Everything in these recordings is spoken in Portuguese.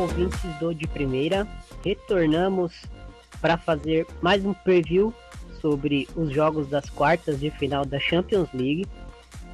ouvintes do De Primeira. Retornamos para fazer mais um preview sobre os jogos das quartas de final da Champions League.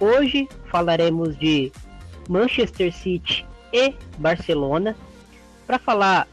Hoje falaremos de Manchester City e Barcelona. Para falar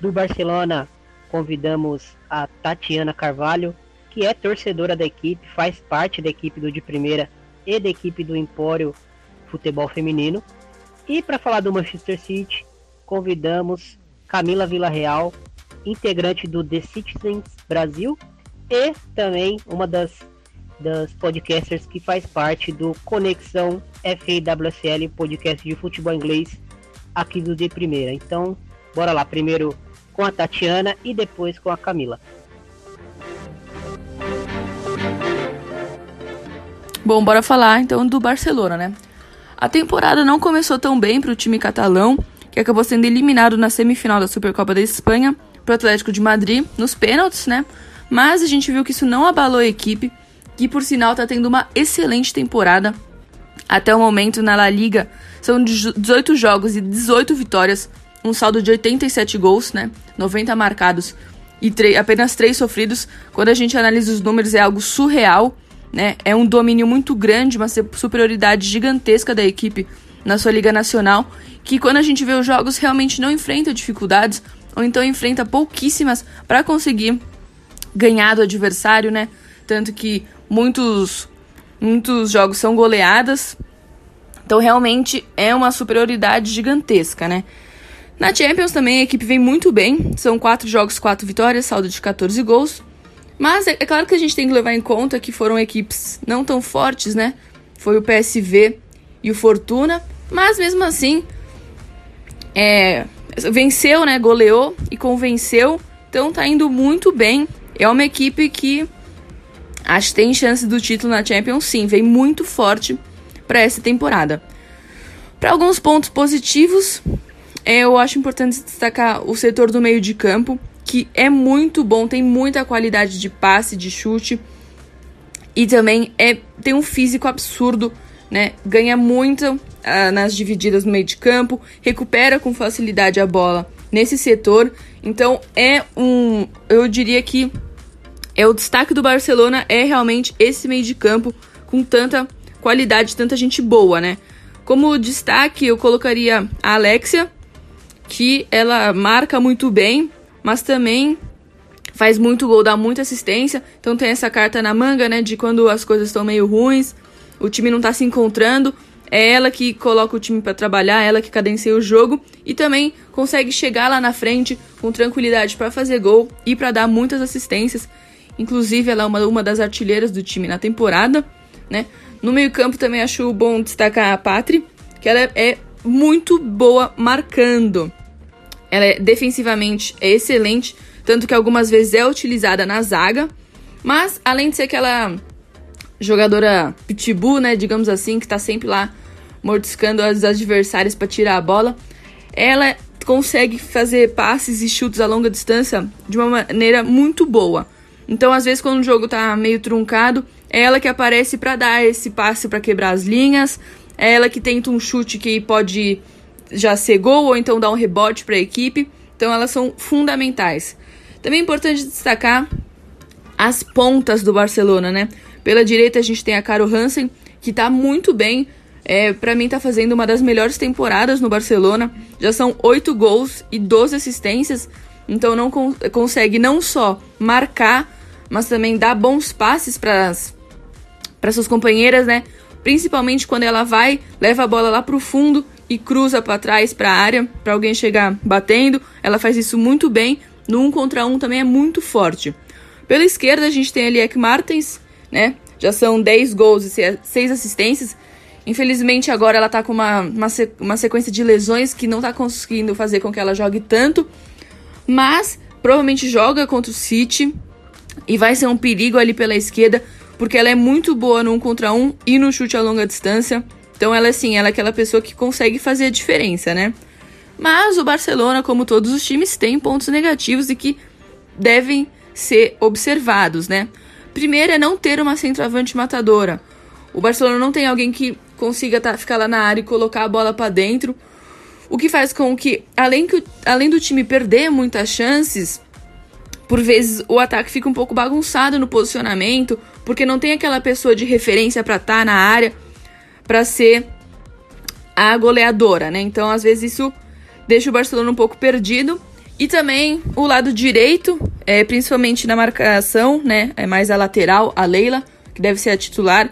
do Barcelona, convidamos a Tatiana Carvalho, que é torcedora da equipe, faz parte da equipe do De Primeira e da equipe do Empório Futebol Feminino. E para falar do Manchester City, convidamos Camila Villarreal, integrante do The Citizens Brasil e também uma das, das podcasters que faz parte do Conexão FAWSL, podcast de futebol inglês aqui do De Primeira. Então, bora lá, primeiro com a Tatiana e depois com a Camila. Bom, bora falar então do Barcelona, né? A temporada não começou tão bem para o time catalão, que acabou sendo eliminado na semifinal da Supercopa da Espanha para o Atlético de Madrid nos pênaltis, né? Mas a gente viu que isso não abalou a equipe, que por sinal está tendo uma excelente temporada. Até o momento na La Liga são 18 jogos e 18 vitórias, um saldo de 87 gols, né? 90 marcados e apenas 3 sofridos. Quando a gente analisa os números é algo surreal, né? É um domínio muito grande, uma superioridade gigantesca da equipe na sua Liga Nacional, que quando a gente vê os jogos realmente não enfrenta dificuldades, ou então enfrenta pouquíssimas para conseguir ganhar do adversário, né? Tanto que muitos, muitos jogos são goleadas. Então realmente é uma superioridade gigantesca, né? Na Champions também a equipe vem muito bem. São quatro jogos, quatro vitórias, saldo de 14 gols. Mas é, é claro que a gente tem que levar em conta que foram equipes não tão fortes, né? Foi o PSV e o Fortuna. Mas mesmo assim, é, venceu, né? Goleou e convenceu. Então tá indo muito bem. É uma equipe que acho que tem chance do título na Champions, sim. Vem muito forte para essa temporada. Para alguns pontos positivos, eu acho importante destacar o setor do meio de campo, que é muito bom, tem muita qualidade de passe, de chute e também é tem um físico absurdo né? Ganha muito ah, nas divididas no meio de campo, recupera com facilidade a bola nesse setor. Então é um, eu diria que é o destaque do Barcelona é realmente esse meio de campo com tanta qualidade, tanta gente boa, né? Como destaque, eu colocaria a Alexia, que ela marca muito bem, mas também faz muito gol, dá muita assistência. Então tem essa carta na manga, né, de quando as coisas estão meio ruins, o time não tá se encontrando, é ela que coloca o time para trabalhar, ela que cadencia o jogo e também consegue chegar lá na frente com tranquilidade para fazer gol e para dar muitas assistências. Inclusive, ela é uma, uma das artilheiras do time na temporada, né? No meio-campo também acho bom destacar a Patri, que ela é, é muito boa marcando. Ela é defensivamente é excelente, tanto que algumas vezes é utilizada na zaga, mas além de ser aquela jogadora pitbull, né, digamos assim, que tá sempre lá mordiscando os adversários para tirar a bola. Ela consegue fazer passes e chutes a longa distância de uma maneira muito boa. Então, às vezes, quando o jogo tá meio truncado, é ela que aparece para dar esse passe para quebrar as linhas. É ela que tenta um chute que pode já ser gol ou então dar um rebote para a equipe. Então, elas são fundamentais. Também é importante destacar as pontas do Barcelona, né? Pela direita a gente tem a Caro Hansen, que tá muito bem. É, para mim tá fazendo uma das melhores temporadas no Barcelona. Já são 8 gols e 12 assistências. Então não con consegue não só marcar, mas também dar bons passes para para suas companheiras, né? Principalmente quando ela vai, leva a bola lá pro fundo e cruza para trás para a área para alguém chegar batendo. Ela faz isso muito bem. No um contra um também é muito forte. Pela esquerda a gente tem ali Ek Martens, né? Já são 10 gols e 6 assistências. Infelizmente, agora ela tá com uma, uma, uma sequência de lesões que não tá conseguindo fazer com que ela jogue tanto. Mas provavelmente joga contra o City e vai ser um perigo ali pela esquerda, porque ela é muito boa no 1 contra 1 e no chute a longa distância. Então ela assim, ela é aquela pessoa que consegue fazer a diferença, né? Mas o Barcelona, como todos os times, tem pontos negativos e que devem ser observados, né? Primeiro é não ter uma centroavante matadora. O Barcelona não tem alguém que consiga tá, ficar lá na área e colocar a bola para dentro. o que faz com que, além, que, além do time perder muitas chances, por vezes o ataque fica um pouco bagunçado no posicionamento, porque não tem aquela pessoa de referência para estar tá na área para ser a goleadora, né? Então, às vezes isso deixa o Barcelona um pouco perdido. E também o lado direito, é, principalmente na marcação, né? É mais a lateral, a Leila, que deve ser a titular.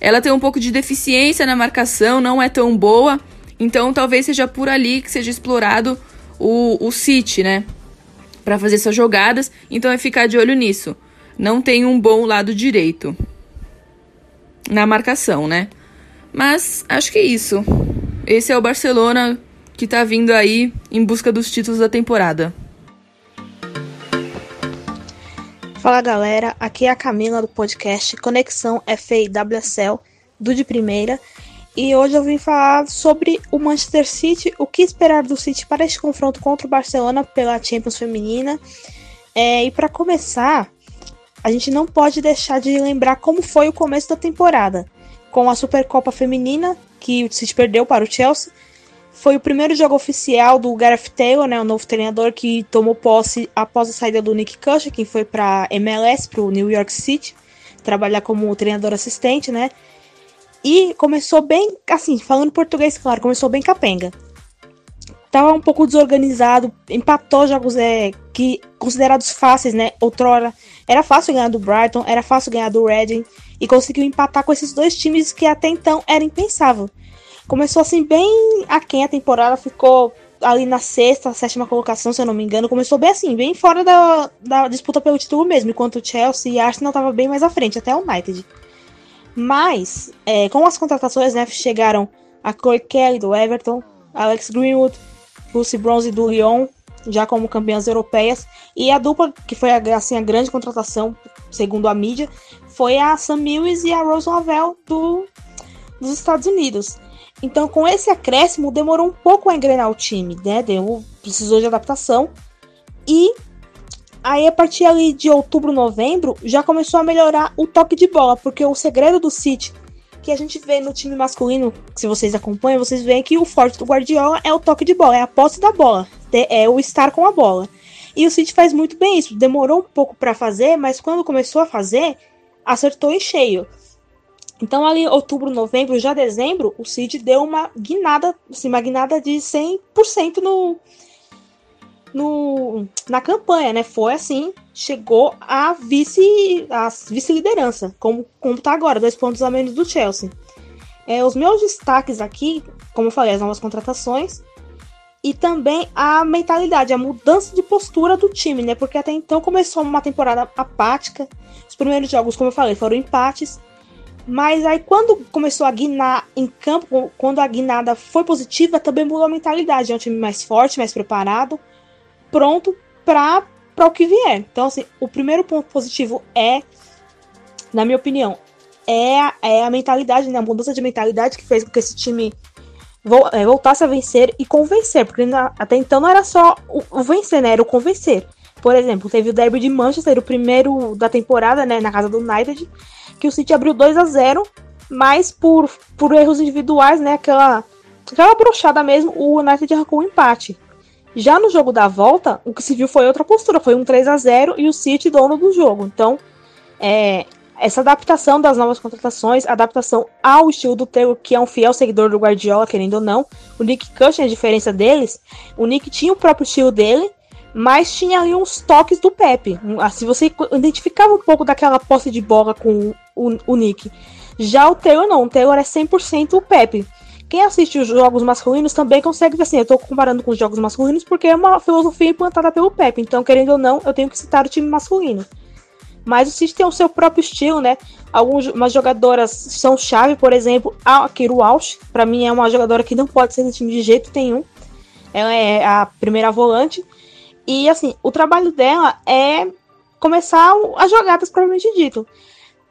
Ela tem um pouco de deficiência na marcação, não é tão boa. Então talvez seja por ali que seja explorado o, o City, né? Para fazer essas jogadas. Então é ficar de olho nisso. Não tem um bom lado direito na marcação, né? Mas acho que é isso. Esse é o Barcelona que tá vindo aí em busca dos títulos da temporada. Fala galera, aqui é a Camila do podcast Conexão FAWSL do de primeira. E hoje eu vim falar sobre o Manchester City, o que esperar do City para este confronto contra o Barcelona pela Champions Feminina. É, e para começar, a gente não pode deixar de lembrar como foi o começo da temporada, com a Supercopa Feminina, que o City perdeu para o Chelsea, foi o primeiro jogo oficial do Gareth Taylor, né, o novo treinador que tomou posse após a saída do Nick Cushing, que foi para MLS, para o New York City, trabalhar como treinador assistente, né? E começou bem, assim, falando português, claro, começou bem capenga. Tava um pouco desorganizado, empatou jogos é, que considerados fáceis, né? Outrora era fácil ganhar do Brighton, era fácil ganhar do Reading e conseguiu empatar com esses dois times que até então era impensável. Começou assim bem aquém a temporada, ficou ali na sexta, sétima colocação, se eu não me engano. Começou bem assim, bem fora da, da disputa pelo título mesmo, enquanto o Chelsea e Arsenal estavam bem mais à frente, até o United. Mas, é, com as contratações, né, chegaram a Chloe Kelly do Everton, Alex Greenwood, Lucy Bronze do Lyon, já como campeãs europeias, e a dupla, que foi assim, a grande contratação, segundo a mídia, foi a Sam Mills e a Rose Lavelle do, dos Estados Unidos. Então, com esse acréscimo, demorou um pouco a engrenar o time, né? Deu, precisou de adaptação. E aí, a partir ali de outubro, novembro, já começou a melhorar o toque de bola, porque o segredo do City, que a gente vê no time masculino, se vocês acompanham, vocês veem que o forte do Guardiola é o toque de bola, é a posse da bola, é o estar com a bola. E o City faz muito bem isso. Demorou um pouco para fazer, mas quando começou a fazer, acertou em cheio. Então, ali outubro, novembro, já dezembro, o Cid deu uma guinada, assim, uma guinada de 100% no, no, na campanha, né? Foi assim, chegou a vice a vice-liderança, como, como tá agora, dois pontos a menos do Chelsea. É, os meus destaques aqui, como eu falei, as novas contratações e também a mentalidade, a mudança de postura do time, né? Porque até então começou uma temporada apática. Os primeiros jogos, como eu falei, foram empates mas aí quando começou a guinar em campo, quando a guinada foi positiva, também mudou a mentalidade. É um time mais forte, mais preparado, pronto para para o que vier. Então, assim, o primeiro ponto positivo é, na minha opinião, é é a mentalidade, né? A mudança de mentalidade que fez com que esse time é, voltasse a vencer e convencer. Porque até então não era só o, o vencer, né? Era o convencer. Por exemplo, teve o derby de Manchester, o primeiro da temporada, né? Na casa do United que o City abriu 2 a 0 mas por, por erros individuais, né, aquela, aquela brochada mesmo, o United arrancou um empate. Já no jogo da volta, o que se viu foi outra postura, foi um 3 a 0 e o City dono do jogo. Então, é, essa adaptação das novas contratações, adaptação ao estilo do Taylor, que é um fiel seguidor do Guardiola, querendo ou não. O Nick Cushing, a diferença deles, o Nick tinha o próprio estilo dele, mas tinha ali uns toques do Pepe. Se você identificava um pouco daquela posse de bola com o, o Nick. Já o Taylor não, o Taylor é 100% o Pepe. Quem assiste os jogos masculinos também consegue ver assim, eu tô comparando com os jogos masculinos porque é uma filosofia implantada pelo Pepe, então querendo ou não, eu tenho que citar o time masculino. Mas o City tem o seu próprio estilo, né? Algumas jogadoras são chave, por exemplo, a Kiro Walsh, para mim é uma jogadora que não pode ser do time de jeito nenhum. Ela é a primeira volante. E assim, o trabalho dela é começar as jogadas propriamente dito.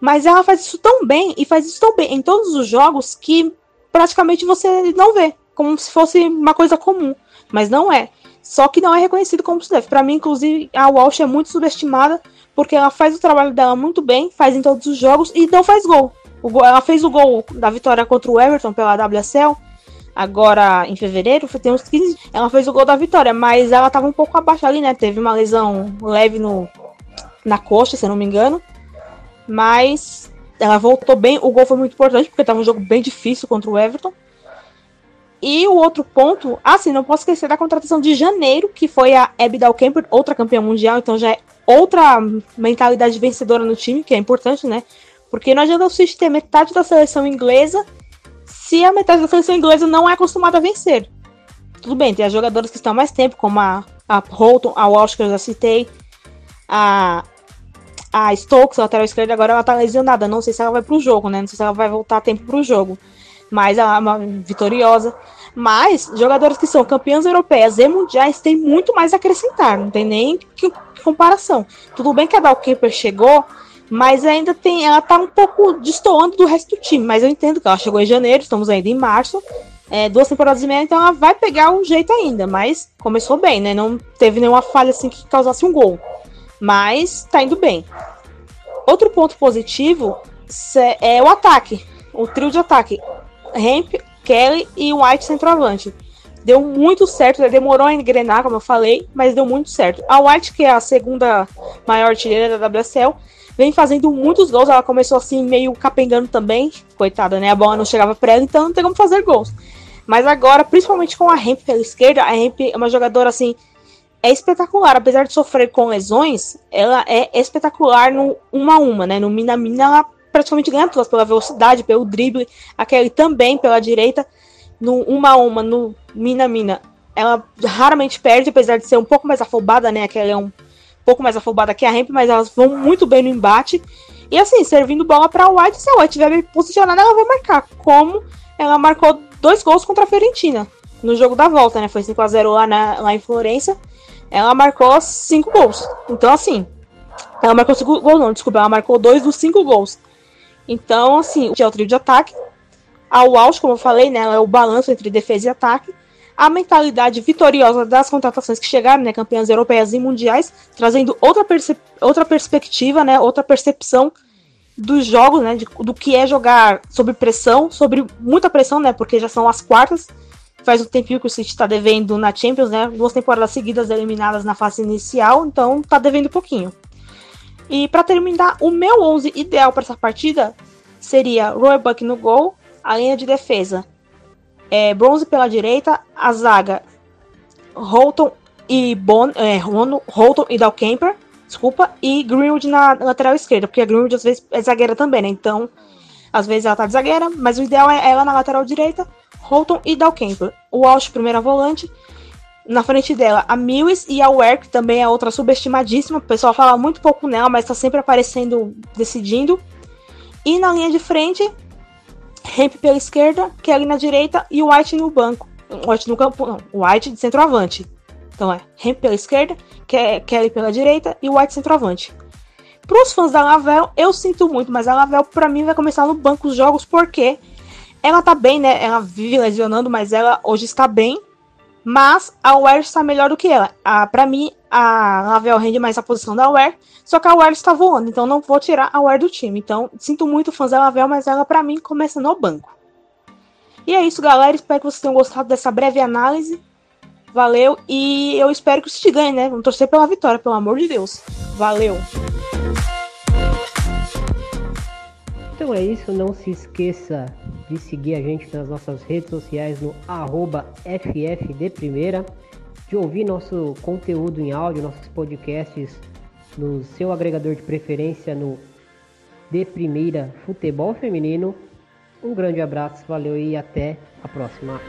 Mas ela faz isso tão bem e faz isso tão bem em todos os jogos que praticamente você não vê, como se fosse uma coisa comum. Mas não é. Só que não é reconhecido como se deve. Para mim, inclusive, a Walsh é muito subestimada porque ela faz o trabalho dela muito bem, faz em todos os jogos e não faz gol. Gol ela fez o gol da vitória contra o Everton pela WSL agora em fevereiro, tem uns 15. Ela fez o gol da vitória, mas ela tava um pouco abaixo ali, né? Teve uma lesão leve no, na coxa, se eu não me engano. Mas ela voltou bem. O gol foi muito importante, porque tava um jogo bem difícil contra o Everton. E o outro ponto, assim, não posso esquecer da contratação de janeiro, que foi a Abby Dalkemper, outra campeã mundial, então já é outra mentalidade vencedora no time, que é importante, né? Porque não adianta Switch ter metade da seleção inglesa se a metade da seleção inglesa não é acostumada a vencer. Tudo bem, tem as jogadoras que estão mais tempo, como a, a Holton, a Walsh, que eu já citei, a, a Stokes, a lateral esquerda, agora ela tá lesionada. Não sei se ela vai pro jogo, né? Não sei se ela vai voltar a tempo pro jogo. Mas ela é uma vitoriosa. Mas jogadores que são campeãs europeias e mundiais têm muito mais a acrescentar, não tem nem que, que comparação. Tudo bem que a Dalkeeper chegou, mas ainda tem, ela tá um pouco destoando do resto do time, mas eu entendo que ela chegou em janeiro, estamos ainda em março, é, duas temporadas e meia, então ela vai pegar um jeito ainda, mas começou bem, né? Não teve nenhuma falha assim que causasse um gol, mas tá indo bem. Outro ponto positivo é o ataque, o trio de ataque. Hemp, Kelly e White centroavante. Deu muito certo, né? demorou a engrenar, como eu falei, mas deu muito certo. A White, que é a segunda maior artilheira da WSL, vem fazendo muitos gols. Ela começou assim, meio capengando também. Coitada, né? A bola não chegava pra ela, então não tem como fazer gols. Mas agora, principalmente com a Hemp pela esquerda, a Hemp é uma jogadora assim. É espetacular, apesar de sofrer com lesões, ela é espetacular no 1 a 1 né? No mina mina ela praticamente ganha todas pela velocidade, pelo drible, a Kelly também pela direita, no uma a uma, no mina mina. Ela raramente perde, apesar de ser um pouco mais afobada, né? A Kelly é um pouco mais afobada que a Ramp, mas elas vão muito bem no embate. E assim, servindo bola para o White, se a White estiver bem posicionada, ela vai marcar. Como ela marcou dois gols contra a Fiorentina no jogo da volta, né? Foi 5 a 0 lá, na, lá em Florença. Ela marcou cinco gols. Então, assim, ela marcou cinco gols, não, desculpa, ela marcou dois dos cinco gols. Então, assim, é o trio de ataque. A Walsh, como eu falei, né, é o balanço entre defesa e ataque. A mentalidade vitoriosa das contratações que chegaram, né, campeãs europeias e mundiais, trazendo outra, outra perspectiva, né, outra percepção dos jogos, né, de, do que é jogar sob pressão, sobre muita pressão, né, porque já são as quartas. Faz um tempinho que o City está devendo na Champions, né, duas temporadas seguidas eliminadas na fase inicial, então está devendo um pouquinho. E para terminar, o meu 11 ideal para essa partida seria Roebuck no gol, a linha de defesa é Bronze pela direita, a zaga Holton e Bon, é, Holton e Dalkemper, desculpa, e Greenwood na lateral esquerda, porque a Greenwood às vezes é zagueira também, né? Então, às vezes ela tá de zagueira, mas o ideal é ela na lateral direita, Holton e Dalkemper. O Walsh, primeira volante, na frente dela a Mills e a que também é outra subestimadíssima. O pessoal fala muito pouco nela, mas tá sempre aparecendo, decidindo. E na linha de frente, Hemp pela esquerda, Kelly na direita e o White no banco. White no campo, não, White de centroavante. Então é Hemp pela esquerda, Kelly pela direita e o White centroavante. Para os fãs da Lavel, eu sinto muito, mas a Lavel para mim vai começar no banco os jogos porque ela tá bem, né? Ela vive lesionando, mas ela hoje está bem. Mas a Ware está melhor do que ela. Ah, para mim, a Lavel rende mais a posição da Ware, só que a Ware está voando, então não vou tirar a Ware do time. Então, sinto muito fãs da Lavel, mas ela para mim começa no banco. E é isso, galera. Espero que vocês tenham gostado dessa breve análise. Valeu e eu espero que o City ganhe, né? Vamos torcer pela vitória, pelo amor de Deus. Valeu. Então é isso, não se esqueça de seguir a gente nas nossas redes sociais no arroba FFDPrimeira, de ouvir nosso conteúdo em áudio, nossos podcasts no seu agregador de preferência no De Primeira Futebol Feminino. Um grande abraço, valeu e até a próxima.